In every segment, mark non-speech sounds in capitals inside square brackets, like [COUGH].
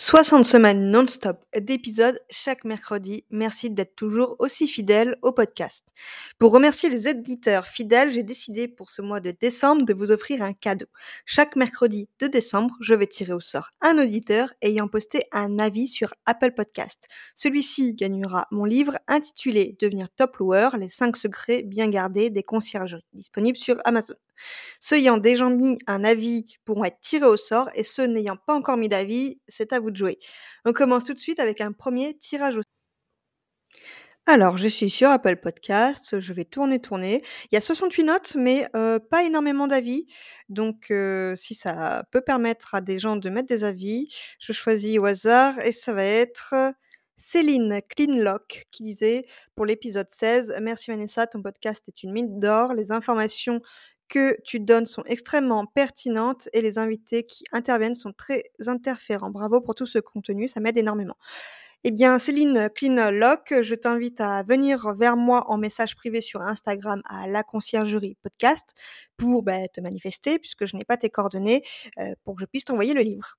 60 semaines non-stop d'épisodes chaque mercredi. Merci d'être toujours aussi fidèle au podcast. Pour remercier les éditeurs fidèles, j'ai décidé pour ce mois de décembre de vous offrir un cadeau. Chaque mercredi de décembre, je vais tirer au sort un auditeur ayant posté un avis sur Apple Podcast. Celui-ci gagnera mon livre intitulé Devenir top loueur, les 5 secrets bien gardés des conciergeries, disponible sur Amazon. Ceux ayant déjà mis un avis pourront être tirés au sort et ceux n'ayant pas encore mis d'avis, c'est à vous de jouer. On commence tout de suite avec un premier tirage au sort. Alors, je suis sur Apple Podcast, je vais tourner, tourner. Il y a 68 notes, mais pas énormément d'avis. Donc, si ça peut permettre à des gens de mettre des avis, je choisis au hasard et ça va être Céline Cleanlock qui disait pour l'épisode 16 Merci Vanessa, ton podcast est une mine d'or. Les informations que tu donnes sont extrêmement pertinentes et les invités qui interviennent sont très interférents. Bravo pour tout ce contenu, ça m'aide énormément. Eh bien, Céline Cleanlock, je t'invite à venir vers moi en message privé sur Instagram à la conciergerie podcast pour bah, te manifester puisque je n'ai pas tes coordonnées euh, pour que je puisse t'envoyer le livre.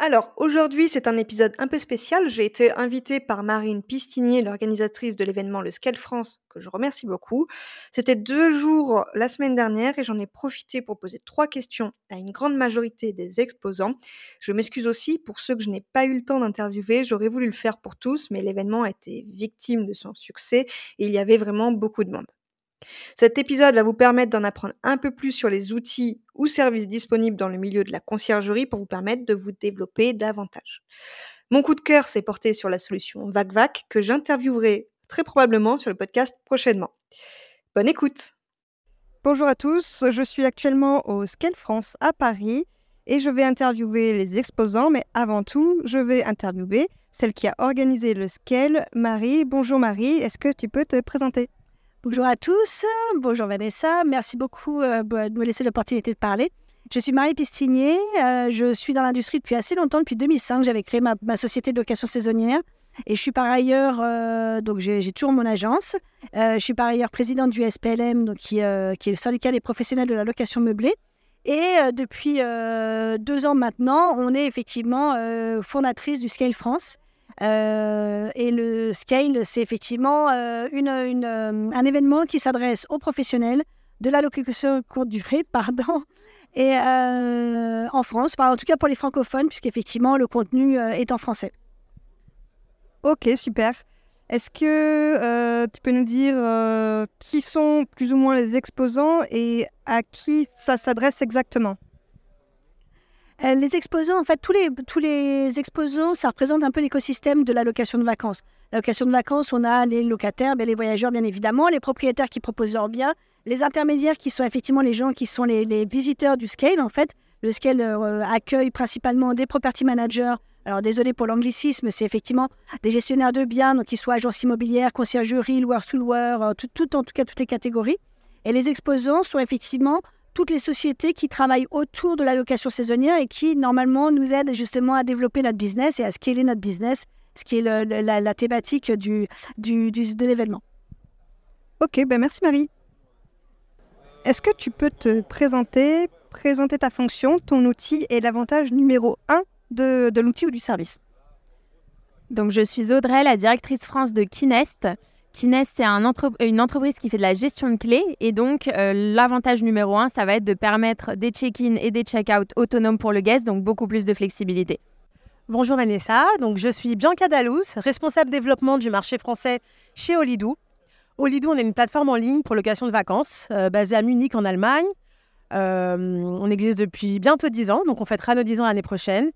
Alors, aujourd'hui, c'est un épisode un peu spécial. J'ai été invitée par Marine Pistinier, l'organisatrice de l'événement Le Scale France, que je remercie beaucoup. C'était deux jours la semaine dernière et j'en ai profité pour poser trois questions à une grande majorité des exposants. Je m'excuse aussi pour ceux que je n'ai pas eu le temps d'interviewer. J'aurais voulu le faire pour tous, mais l'événement a été victime de son succès et il y avait vraiment beaucoup de monde. Cet épisode va vous permettre d'en apprendre un peu plus sur les outils ou services disponibles dans le milieu de la conciergerie pour vous permettre de vous développer davantage. Mon coup de cœur s'est porté sur la solution VacVac que j'interviewerai très probablement sur le podcast prochainement. Bonne écoute Bonjour à tous, je suis actuellement au Scale France à Paris et je vais interviewer les exposants, mais avant tout, je vais interviewer celle qui a organisé le Scale, Marie. Bonjour Marie, est-ce que tu peux te présenter? Bonjour à tous, bonjour Vanessa, merci beaucoup euh, de me laisser l'opportunité de parler. Je suis Marie Pistinier, euh, je suis dans l'industrie depuis assez longtemps, depuis 2005, j'avais créé ma, société de location saisonnière et je suis par ailleurs, euh, donc j'ai toujours mon agence, je suis par ailleurs présidente du SPLM, donc qui, qui, est le syndicat des professionnels de la location meublée. Et depuis deux ans maintenant, on est effectivement fondatrice du Scale France, euh, et le Scale, c'est effectivement euh, une, euh, un événement qui s'adresse aux professionnels de la location courte durée, [LAUGHS] pardon, et en France, en tout cas pour les francophones, puisqu'effectivement le contenu est en français. Ok, super. Est-ce que tu peux nous dire qui sont plus ou moins les exposants et à qui ça s'adresse exactement? Euh, les exposants, en fait, tous les, exposants, ça représente un peu l'écosystème de la location de vacances. La location de vacances, on a les locataires, bien, les voyageurs, bien évidemment, les propriétaires qui proposent leurs biens, les intermédiaires qui sont effectivement les gens qui sont les, visiteurs du scale, en fait. Le scale euh, accueille principalement des property managers. Alors, désolé pour l'anglicisme, c'est effectivement des gestionnaires de biens, donc qu'ils soient agences immobilières, conciergerie, loueurs sous loueurs, euh, tout, en tout cas toutes les catégories. Et les exposants sont effectivement toutes les sociétés qui travaillent autour de la location saisonnière et qui, normalement, nous aident justement à développer notre business et à scaler notre business, ce qui est la, thématique du, du, de l'événement. Ok, ben merci Marie. Est-ce que tu peux te présenter, présenter ta fonction, ton outil et l'avantage numéro un de, de l'outil ou du service? Donc, je suis Audrey, la directrice France de Kinest. Kines, c'est un une entreprise qui fait de la gestion de clés. Et donc, euh, l'avantage numéro un, ça va être de permettre des check-in et des check-out autonomes pour le guest, donc beaucoup plus de flexibilité. Bonjour Vanessa, donc je suis Bianca Dalouz, responsable développement du marché français chez Holidoo. Holidoo, on est une plateforme en ligne pour location de vacances, euh, basée à Munich en Allemagne. Euh, on existe depuis bientôt 10 ans, donc on fêtera nos 10 ans l'année prochaine.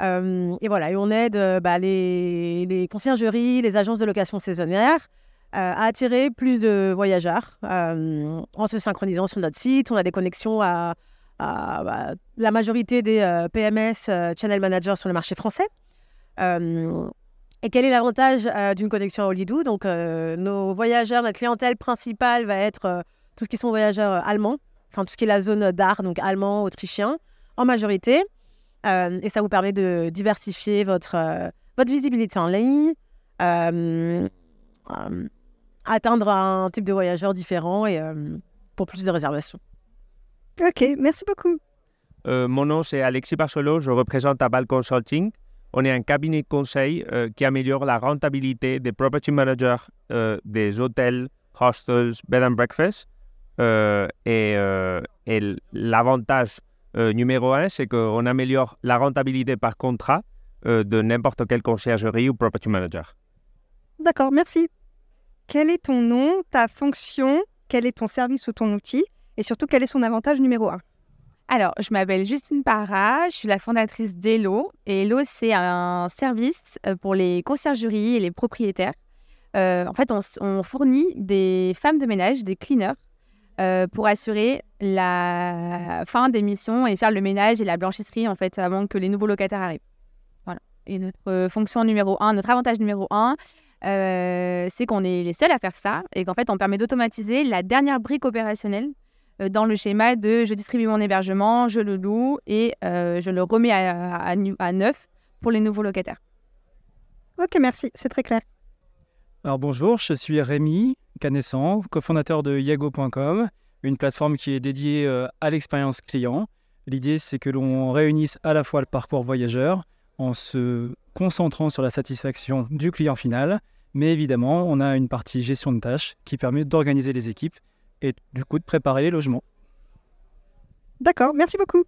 et voilà, et on aide bah, les, les conciergeries, les agences de location saisonnière à attirer plus de voyageurs euh, en se synchronisant sur notre site. On a des connexions à, bah, la majorité des euh, PMS, Channel Managers sur le marché français. Et quel est l'avantage euh, d'une connexion à Olidou Donc, euh, nos voyageurs, notre clientèle principale va être euh, tout ce qui sont voyageurs allemands, enfin tout ce qui est la zone d'art, donc allemand, autrichien, en majorité. et ça vous permet de diversifier votre, votre visibilité en ligne, atteindre un type de voyageur différent et pour plus de réservations. Ok, merci beaucoup. mon nom c'est Alexis Barcelo, je représente Abal Consulting. On est un cabinet de conseil euh, qui améliore la rentabilité des property managers euh, des hôtels, hostels, bed and breakfast. Euh, et, et l'avantage numéro un, c'est qu'on améliore la rentabilité par contrat de n'importe quelle conciergerie ou property manager. D'accord, merci. Quel est ton nom, ta fonction, quel est ton service ou ton outil, et surtout quel est son avantage numéro un? Alors, je m'appelle Justine Parra, je suis la fondatrice d'Elo. Et Hello, c'est un service euh, pour les conciergeries et les propriétaires. Euh, en fait, on, fournit des femmes de ménage, des cleaners, euh, pour assurer la fin des missions et faire le ménage et la blanchisserie, en fait, avant que les nouveaux locataires arrivent. Voilà. Et notre fonction numéro un, notre avantage numéro un, c'est qu'on est les seuls à faire ça et qu'en fait, on permet d'automatiser la dernière brique opérationnelle euh, dans le schéma de je distribue mon hébergement, je le loue et euh, je le remets à, à, neuf pour les nouveaux locataires. Ok, merci, c'est très clair. Alors bonjour, je suis Rémi Canessan, cofondateur de Yago.com, une plateforme qui est dédiée euh, à l'expérience client. L'idée, c'est que l'on réunisse à la fois le parcours voyageur en se concentrant sur la satisfaction du client final, mais évidemment, on a une partie gestion de tâches qui permet d'organiser les équipes et du coup de préparer les logements. D'accord, merci beaucoup.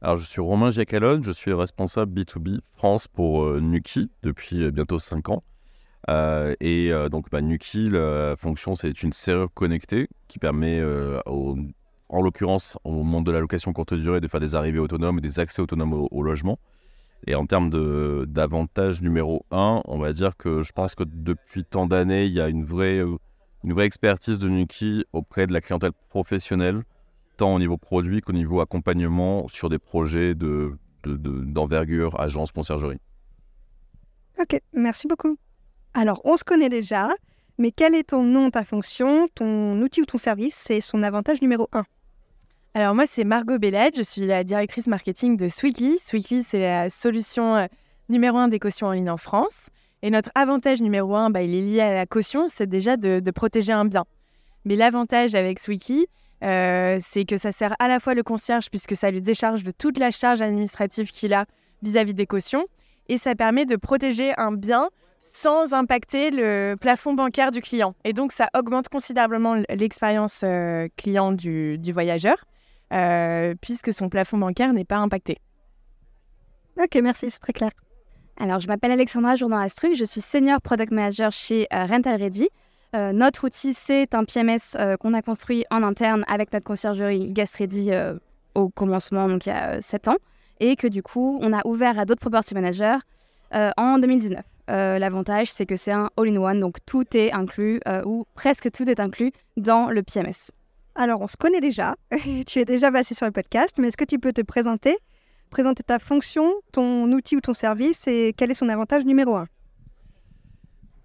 Alors, je suis Romain Giacalone, je suis responsable B2B France pour euh, Nuki depuis euh, bientôt 5 ans. Euh, et donc, bah, Nuki, la fonction, c'est une serrure connectée qui permet, en l'occurrence, au moment de la location courte durée, de faire des arrivées autonomes et des accès autonomes au, logement. Et en termes d'avantage numéro 1, on va dire que je pense que depuis tant d'années, il y a une vraie une vraie expertise de Nuki auprès de la clientèle professionnelle, tant au niveau produit qu'au niveau accompagnement sur des projets d'envergure, de, d'envergure, agence, conciergerie. Ok, merci beaucoup. Alors, on se connaît déjà, mais quel est ton nom, ta fonction, ton outil ou ton service C'est son avantage numéro 1. Alors moi, c'est Margot Bellet, je suis la directrice marketing de Sweetly. Sweetly, c'est la solution euh, numéro 1 des cautions en ligne en France. Et notre avantage numéro un, bah, il est lié à la caution, c'est déjà de, protéger un bien. Mais l'avantage avec Swiki, euh, c'est que ça sert à la fois le concierge, puisque ça lui décharge de toute la charge administrative qu'il a vis-à-vis des cautions, et ça permet de protéger un bien sans impacter le plafond bancaire du client. Et donc, ça augmente considérablement l'expérience euh, client du, voyageur, euh, puisque son plafond bancaire n'est pas impacté. Ok, merci, c'est très clair. Alors, je m'appelle Alexandra Jourdan-Astruc, je suis Senior Product Manager chez euh, Rental Ready. Euh, notre outil, c'est un PMS euh, qu'on a construit en interne avec notre conciergerie Guest Ready au commencement, donc il y a 7 ans, et que du coup, on a ouvert à d'autres property managers en 2019. L'avantage, c'est que c'est un all-in-one, donc tout est inclus, ou presque tout est inclus dans le PMS. Alors, on se connaît déjà, [LAUGHS] tu es déjà passé sur le podcast, mais est-ce que tu peux te présenter présenter ta fonction, ton outil ou ton service et quel est son avantage numéro un?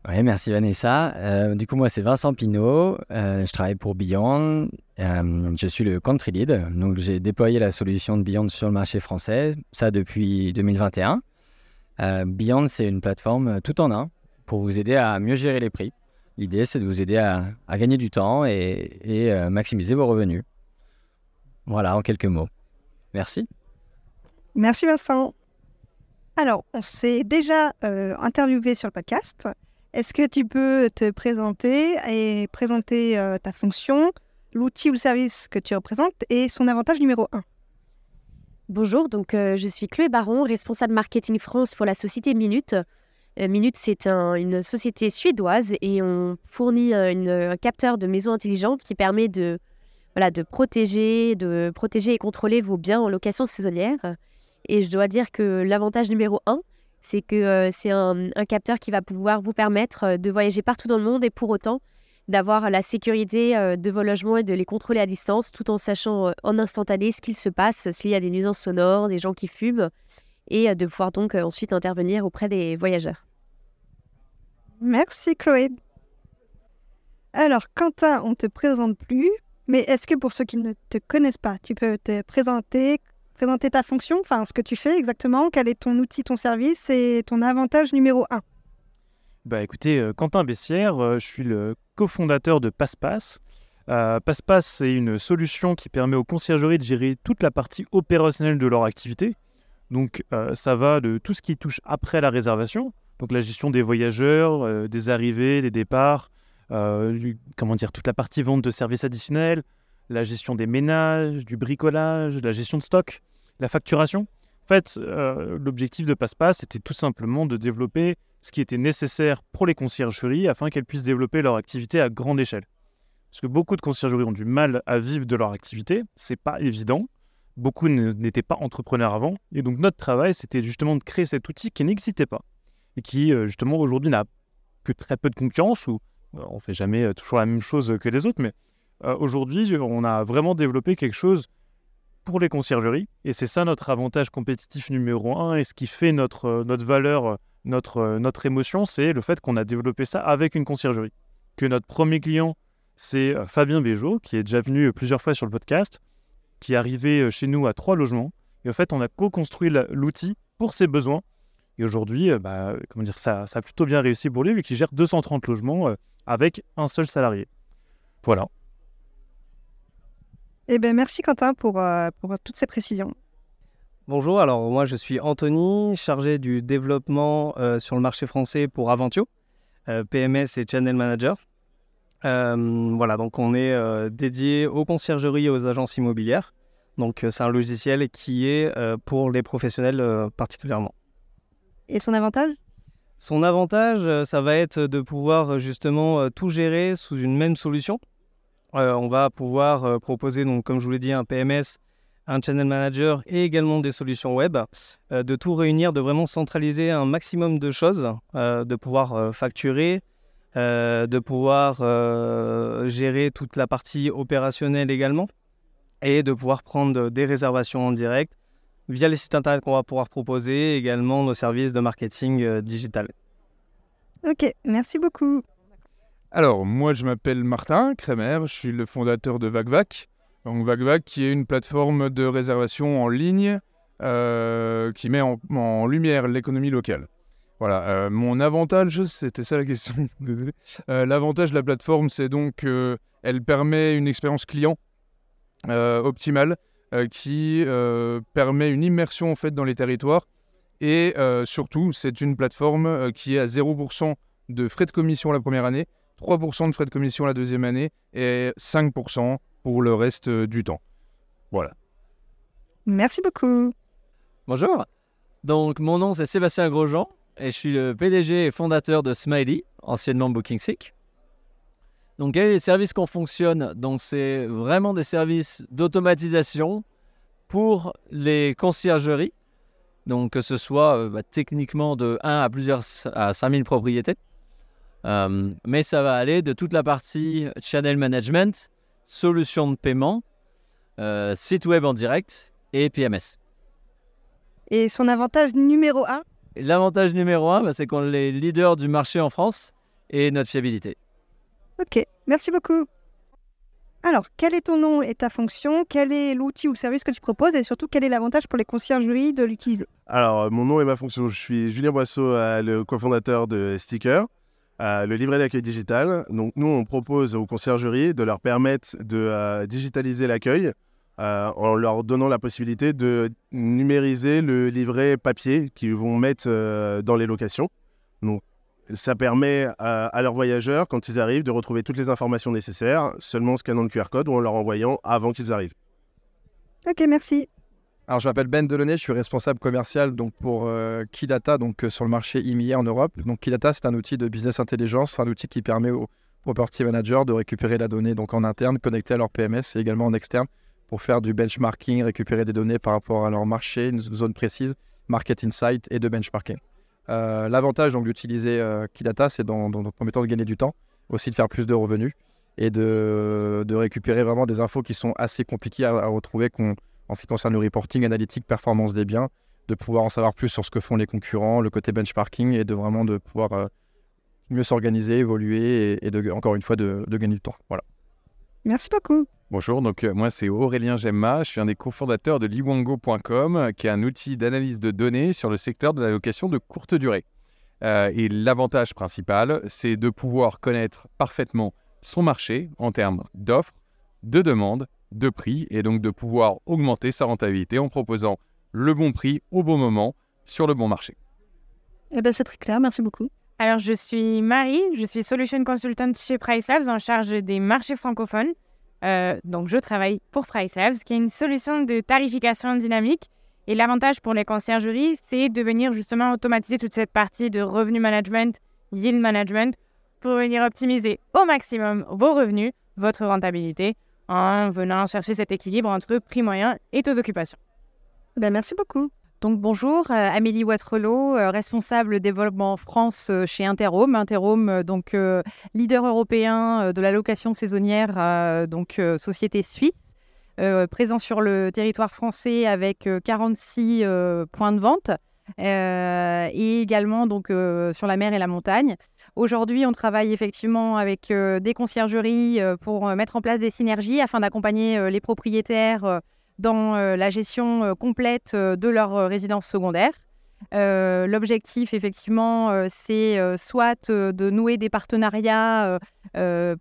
Oui, merci Vanessa. Euh, du coup, moi, c'est Vincent Pinault. Euh, je travaille pour Beyond. Euh, je suis le country lead. Donc, j'ai déployé la solution de Beyond sur le marché français, ça depuis 2021. Beyond, c'est une plateforme tout en un pour vous aider à mieux gérer les prix. L'idée, c'est de vous aider à, gagner du temps et, et maximiser vos revenus. Voilà, en quelques mots. Merci. Merci Vincent. Alors, on s'est déjà euh, interviewé sur le podcast. Est-ce que tu peux te présenter et présenter euh, ta fonction, l'outil ou le service que tu représentes et son avantage numéro 1 Bonjour, donc euh, je suis Chloé Baron, responsable marketing France pour la société Minute. Minute, c'est une société suédoise et on fournit un capteur de maison intelligente qui permet de, voilà, de, protéger, de protéger et contrôler vos biens en location saisonnière. Et je dois dire que l'avantage numéro un, c'est que euh, c'est un, capteur qui va pouvoir vous permettre euh, de voyager partout dans le monde et pour autant d'avoir la sécurité euh, de vos logements et de les contrôler à distance tout en sachant en instantané ce qu'il se passe, s'il y a des nuisances sonores, des gens qui fument et de pouvoir donc ensuite intervenir auprès des voyageurs. Merci Chloé. Alors Quentin, on ne te présente plus, mais est-ce que pour ceux qui ne te connaissent pas, tu peux te présenter, présenter ta fonction, enfin ce que tu fais exactement, quel est ton outil, ton service et ton avantage numéro un? Bah écoutez, euh, Quentin Bessière, euh, je suis le cofondateur de PassePass. Euh, PassePass, c'est une solution qui permet aux conciergeries de gérer toute la partie opérationnelle de leur activité. Donc euh, ça va de tout ce qui touche après la réservation, donc la gestion des voyageurs, euh, des arrivées, des départs, euh, comment dire, toute la partie vente de services additionnels, la gestion des ménages, du bricolage, la gestion de stock, la facturation. En fait, euh, l'objectif de PassePass, c'était tout simplement de développer ce qui était nécessaire pour les conciergeries afin qu'elles puissent développer leur activité à grande échelle. Parce que beaucoup de conciergeries ont du mal à vivre de leur activité, c'est pas évident. Beaucoup n'étaient pas entrepreneurs avant, et donc notre travail, c'était justement de créer cet outil qui n'existait pas et qui euh, justement aujourd'hui n'a que très peu de concurrence ou euh, on fait jamais euh, toujours la même chose que les autres, mais aujourd'hui, on a vraiment développé quelque chose pour les conciergeries. Et c'est ça notre avantage compétitif numéro un. Et ce qui fait notre, notre valeur, notre, notre émotion, c'est le fait qu'on a développé ça avec une conciergerie. Que notre premier client, c'est Fabien Béjot, qui est déjà venu plusieurs fois sur le podcast, qui est arrivé chez nous à trois logements. Et en fait, on a co-construit l'outil pour ses besoins. Et aujourd'hui, euh, bah, comment dire, ça, ça a plutôt bien réussi pour lui, vu qu'il gère 230 logements euh, avec un seul salarié. Voilà. Eh bien, merci Quentin pour, euh, pour toutes ces précisions. Bonjour, alors moi je suis Anthony, chargé du développement euh, sur le marché français pour Aventio, euh, PMS et Channel Manager. Euh, voilà, donc on est euh, dédié aux conciergeries et aux agences immobilières. Donc c'est un logiciel qui est euh, pour les professionnels euh, particulièrement. Et son avantage? Son avantage, euh, ça va être de pouvoir euh, justement euh, tout gérer sous une même solution. On va pouvoir proposer, donc, comme je vous l'ai dit, un PMS, un channel manager et également des solutions web, de tout réunir, de vraiment centraliser un maximum de choses, de pouvoir facturer, de pouvoir gérer toute la partie opérationnelle également et de pouvoir prendre des réservations en direct via les sites internet qu'on va pouvoir proposer, également nos services de marketing euh, digital. Ok, merci beaucoup. Alors, moi, je m'appelle Martin Kremer, je suis le fondateur de VacVac. Donc, VacVac, qui est une plateforme de réservation en ligne euh, qui met en, en lumière l'économie locale. Voilà, euh, mon avantage, c'était ça la question, [LAUGHS] désolé. Euh, L'avantage de la plateforme, c'est donc qu'elle permet une expérience client euh, optimale euh, qui euh, permet une immersion en fait dans les territoires. Et euh, surtout, c'est une plateforme euh, qui est à 0% de frais de commission la première année, 3% de frais de commission la deuxième année et 5% pour le reste euh, du temps. Voilà. Merci beaucoup. Bonjour. Donc, mon nom c'est Sébastien Grosjean et je suis le PDG et fondateur de Smiley, anciennement BookingSick. Donc, quels sont les services qu'on fonctionne? Donc, c'est vraiment des services d'automatisation pour les conciergeries. Donc, que ce soit euh, bah, techniquement de 1 à plusieurs à 5000 propriétés. Euh, mais ça va aller de toute la partie channel management, solution de paiement, euh, site web en direct et PMS. Et son avantage numéro un? Et L'avantage numéro un, bah, c'est qu'on est leader du marché en France et notre fiabilité. Ok, merci beaucoup. Alors, quel est ton nom et ta fonction? Quel est l'outil ou le service que tu proposes? Et surtout, quel est l'avantage pour les conciergeries de l'utiliser? Alors, euh, mon nom et ma fonction, je suis Julien Boisseau, euh, le cofondateur de Sticker, euh, le livret d'accueil digital. Donc, nous, on propose aux conciergeries de leur permettre de digitaliser l'accueil en leur donnant la possibilité de numériser le livret papier qu'ils vont mettre dans les locations. Donc, ça permet à, à leurs voyageurs, quand ils arrivent, de retrouver toutes les informations nécessaires, seulement en scannant le QR code ou en leur envoyant avant qu'ils arrivent. Ok, merci. Alors, je m'appelle Ben Delaunay, je suis responsable commercial donc, pour euh, Kidata donc, euh, sur le marché immobilier en Europe. Donc, Kidata, c'est un outil de business intelligence, c'est un outil qui permet aux property managers de récupérer la donnée donc, en interne, connectée à leur PMS et également en externe pour faire du benchmarking, récupérer des données par rapport à leur marché, une zone précise, market insight et de benchmarking. Euh, L'avantage d'utiliser euh, Kidata, c'est dans, dans, de gagner du temps, aussi de faire plus de revenus et de, récupérer vraiment des infos qui sont assez compliquées à, retrouver en ce qui concerne le reporting analytique, performance des biens, de pouvoir en savoir plus sur ce que font les concurrents, le côté benchmarking et de vraiment de pouvoir euh, mieux s'organiser, évoluer et, de, encore une fois de, gagner du temps. Merci beaucoup. Bonjour, donc euh, moi c'est Aurélien Gemma, je suis un des cofondateurs de liwango.com, qui est un outil d'analyse de données sur le secteur de la location de courte durée. Euh, et l'avantage principal, c'est de pouvoir connaître parfaitement son marché en termes d'offres, de demandes, de prix, et donc de pouvoir augmenter sa rentabilité en proposant le bon prix au bon moment sur le bon marché. Eh ben, c'est très clair, merci beaucoup. Alors, je suis Marie, je suis Solution Consultant chez PriceLabs en charge des marchés francophones. Euh, donc, je travaille pour PriceLabs, qui est une solution de tarification dynamique. Et l'avantage pour les conciergeries, c'est de venir justement automatiser toute cette partie de revenu management, yield management, pour venir optimiser au maximum vos revenus, votre rentabilité, en venant chercher cet équilibre entre prix moyen et taux d'occupation. Ben, merci beaucoup. Donc bonjour, euh, Amélie Watrelot, euh, responsable développement France euh, chez Interhome. Interhome, donc leader européen de la location saisonnière, donc société suisse, présent sur le territoire français avec 46 points de vente. et également donc sur la mer et la montagne. Aujourd'hui, on travaille effectivement avec des conciergeries pour mettre en place des synergies afin d'accompagner les propriétaires dans euh, la gestion euh, complète euh, de leur résidence secondaire. L'objectif, effectivement, c'est soit de nouer des partenariats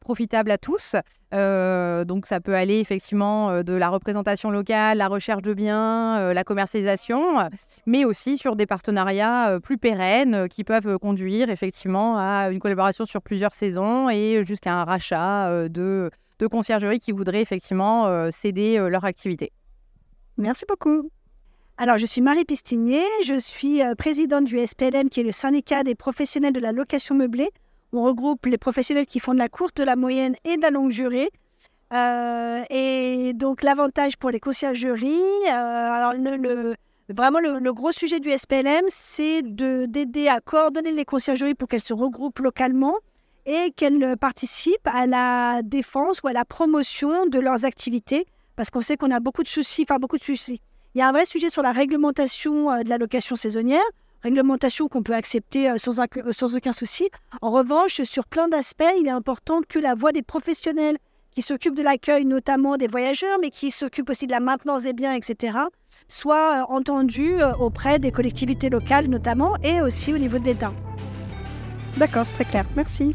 profitables à tous. donc, ça peut aller effectivement de la représentation locale, la recherche de biens, la commercialisation, mais aussi sur des partenariats plus pérennes qui peuvent conduire effectivement à une collaboration sur plusieurs saisons et jusqu'à un rachat de, de conciergeries qui voudraient effectivement céder leur activité. Merci beaucoup. Alors, je suis Marie Pistinier, je suis euh, présidente du SPLM, qui est le syndicat des professionnels de la location meublée. On regroupe les professionnels qui font de la courte, de la moyenne et de la longue durée. Euh, et donc, l'avantage pour les conciergeries, euh, alors le, vraiment le, gros sujet du SPLM, c'est d'aider à coordonner les conciergeries pour qu'elles se regroupent localement et qu'elles participent à la défense ou à la promotion de leurs activités parce qu'on sait qu'on a beaucoup de soucis, enfin beaucoup de soucis. Il y a un vrai sujet sur la réglementation euh, de la location saisonnière, réglementation qu'on peut accepter euh, euh, sans aucun souci. En revanche, sur plein d'aspects, il est important que la voix des professionnels qui s'occupent de l'accueil, notamment des voyageurs, mais qui s'occupent aussi de la maintenance des biens, etc., soit entendue auprès des collectivités locales notamment, et aussi au niveau de l'État. D'accord, c'est très clair. Merci.